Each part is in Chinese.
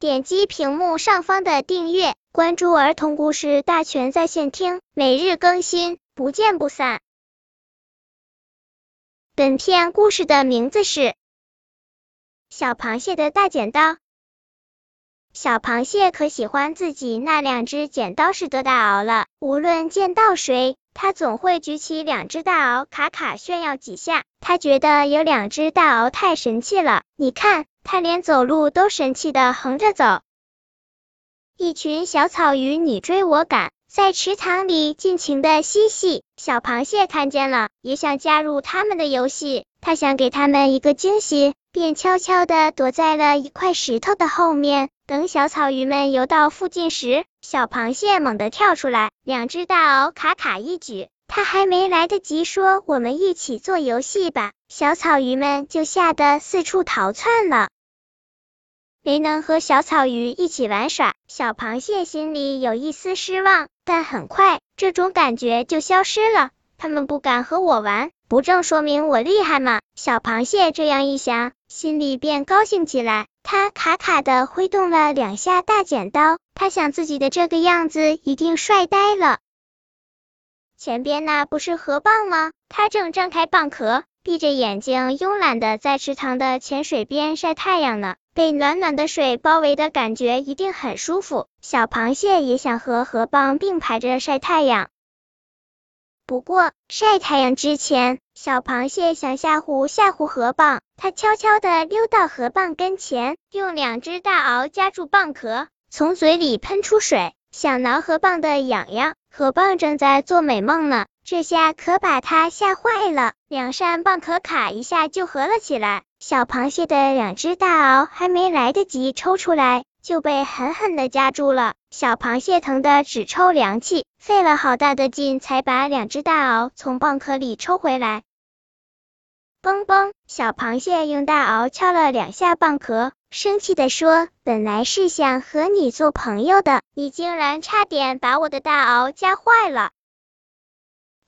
点击屏幕上方的订阅，关注儿童故事大全在线听，每日更新，不见不散。本片故事的名字是《小螃蟹的大剪刀》。小螃蟹可喜欢自己那两只剪刀似的大螯了，无论见到谁，他总会举起两只大螯，卡卡炫耀几下。他觉得有两只大螯太神气了，你看，他连走路都神气的横着走。一群小草鱼你追我赶，在池塘里尽情的嬉戏。小螃蟹看见了，也想加入他们的游戏。它想给他们一个惊喜，便悄悄的躲在了一块石头的后面。等小草鱼们游到附近时，小螃蟹猛地跳出来，两只大螯卡卡一举。它还没来得及说“我们一起做游戏吧”，小草鱼们就吓得四处逃窜了。没能和小草鱼一起玩耍，小螃蟹心里有一丝失望，但很快这种感觉就消失了。他们不敢和我玩，不正说明我厉害吗？小螃蟹这样一想，心里便高兴起来。他卡卡的挥动了两下大剪刀，他想自己的这个样子一定帅呆了。前边那不是河蚌吗？它正张开蚌壳，闭着眼睛慵懒的在池塘的浅水边晒太阳呢。被暖暖的水包围的感觉一定很舒服。小螃蟹也想和河蚌并排着晒太阳。不过晒太阳之前，小螃蟹想吓唬吓唬河蚌。它悄悄地溜到河蚌跟前，用两只大螯夹住蚌壳，从嘴里喷出水，想挠河蚌的痒痒。河蚌正在做美梦呢，这下可把它吓坏了，两扇蚌壳卡一下就合了起来。小螃蟹的两只大螯还没来得及抽出来。就被狠狠的夹住了，小螃蟹疼得直抽凉气，费了好大的劲才把两只大螯从蚌壳里抽回来。嘣嘣，小螃蟹用大螯敲了两下蚌壳，生气的说：“本来是想和你做朋友的，你竟然差点把我的大螯夹坏了。”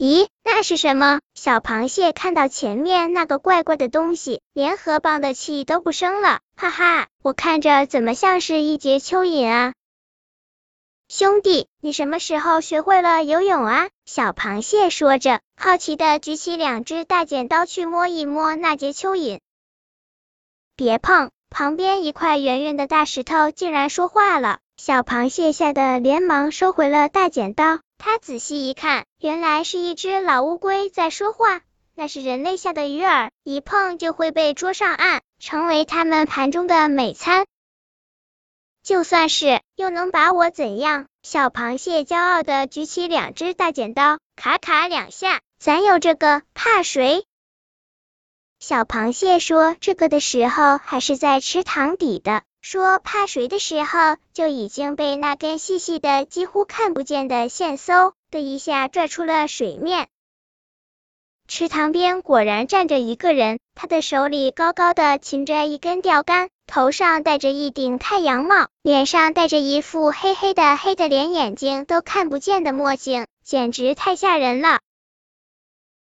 咦，那是什么？小螃蟹看到前面那个怪怪的东西，连河蚌的气都不生了。哈哈，我看着怎么像是一节蚯蚓啊？兄弟，你什么时候学会了游泳啊？小螃蟹说着，好奇的举起两只大剪刀去摸一摸那节蚯蚓。别碰！旁边一块圆圆的大石头竟然说话了。小螃蟹吓得连忙收回了大剪刀。他仔细一看，原来是一只老乌龟在说话。那是人类下的鱼饵，一碰就会被捉上岸，成为他们盘中的美餐。就算是，又能把我怎样？小螃蟹骄傲的举起两只大剪刀，卡卡两下，咱有这个，怕谁？小螃蟹说这个的时候，还是在池塘底的。说怕水的时候，就已经被那根细细的、几乎看不见的线嗖的一下拽出了水面。池塘边果然站着一个人，他的手里高高的擎着一根钓竿，头上戴着一顶太阳帽，脸上戴着一副黑黑的、黑的连眼睛都看不见的墨镜，简直太吓人了。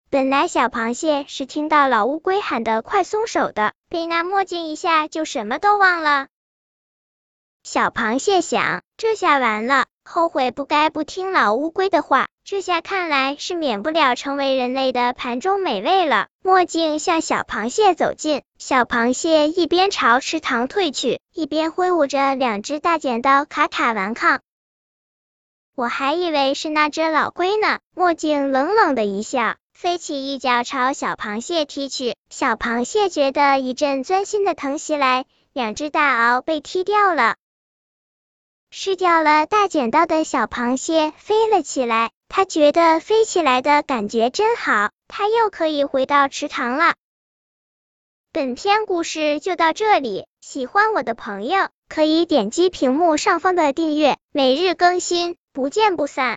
本来小螃蟹是听到老乌龟喊的“快松手”的，被那墨镜一下就什么都忘了。小螃蟹想，这下完了，后悔不该不听老乌龟的话，这下看来是免不了成为人类的盘中美味了。墨镜向小螃蟹走近，小螃蟹一边朝池塘退去，一边挥舞着两只大剪刀卡卡顽抗。我还以为是那只老龟呢。墨镜冷冷的一笑，飞起一脚朝小螃蟹踢去。小螃蟹觉得一阵钻心的疼袭来，两只大螯被踢掉了。失掉了大剪刀的小螃蟹飞了起来，它觉得飞起来的感觉真好，它又可以回到池塘了。本篇故事就到这里，喜欢我的朋友可以点击屏幕上方的订阅，每日更新，不见不散。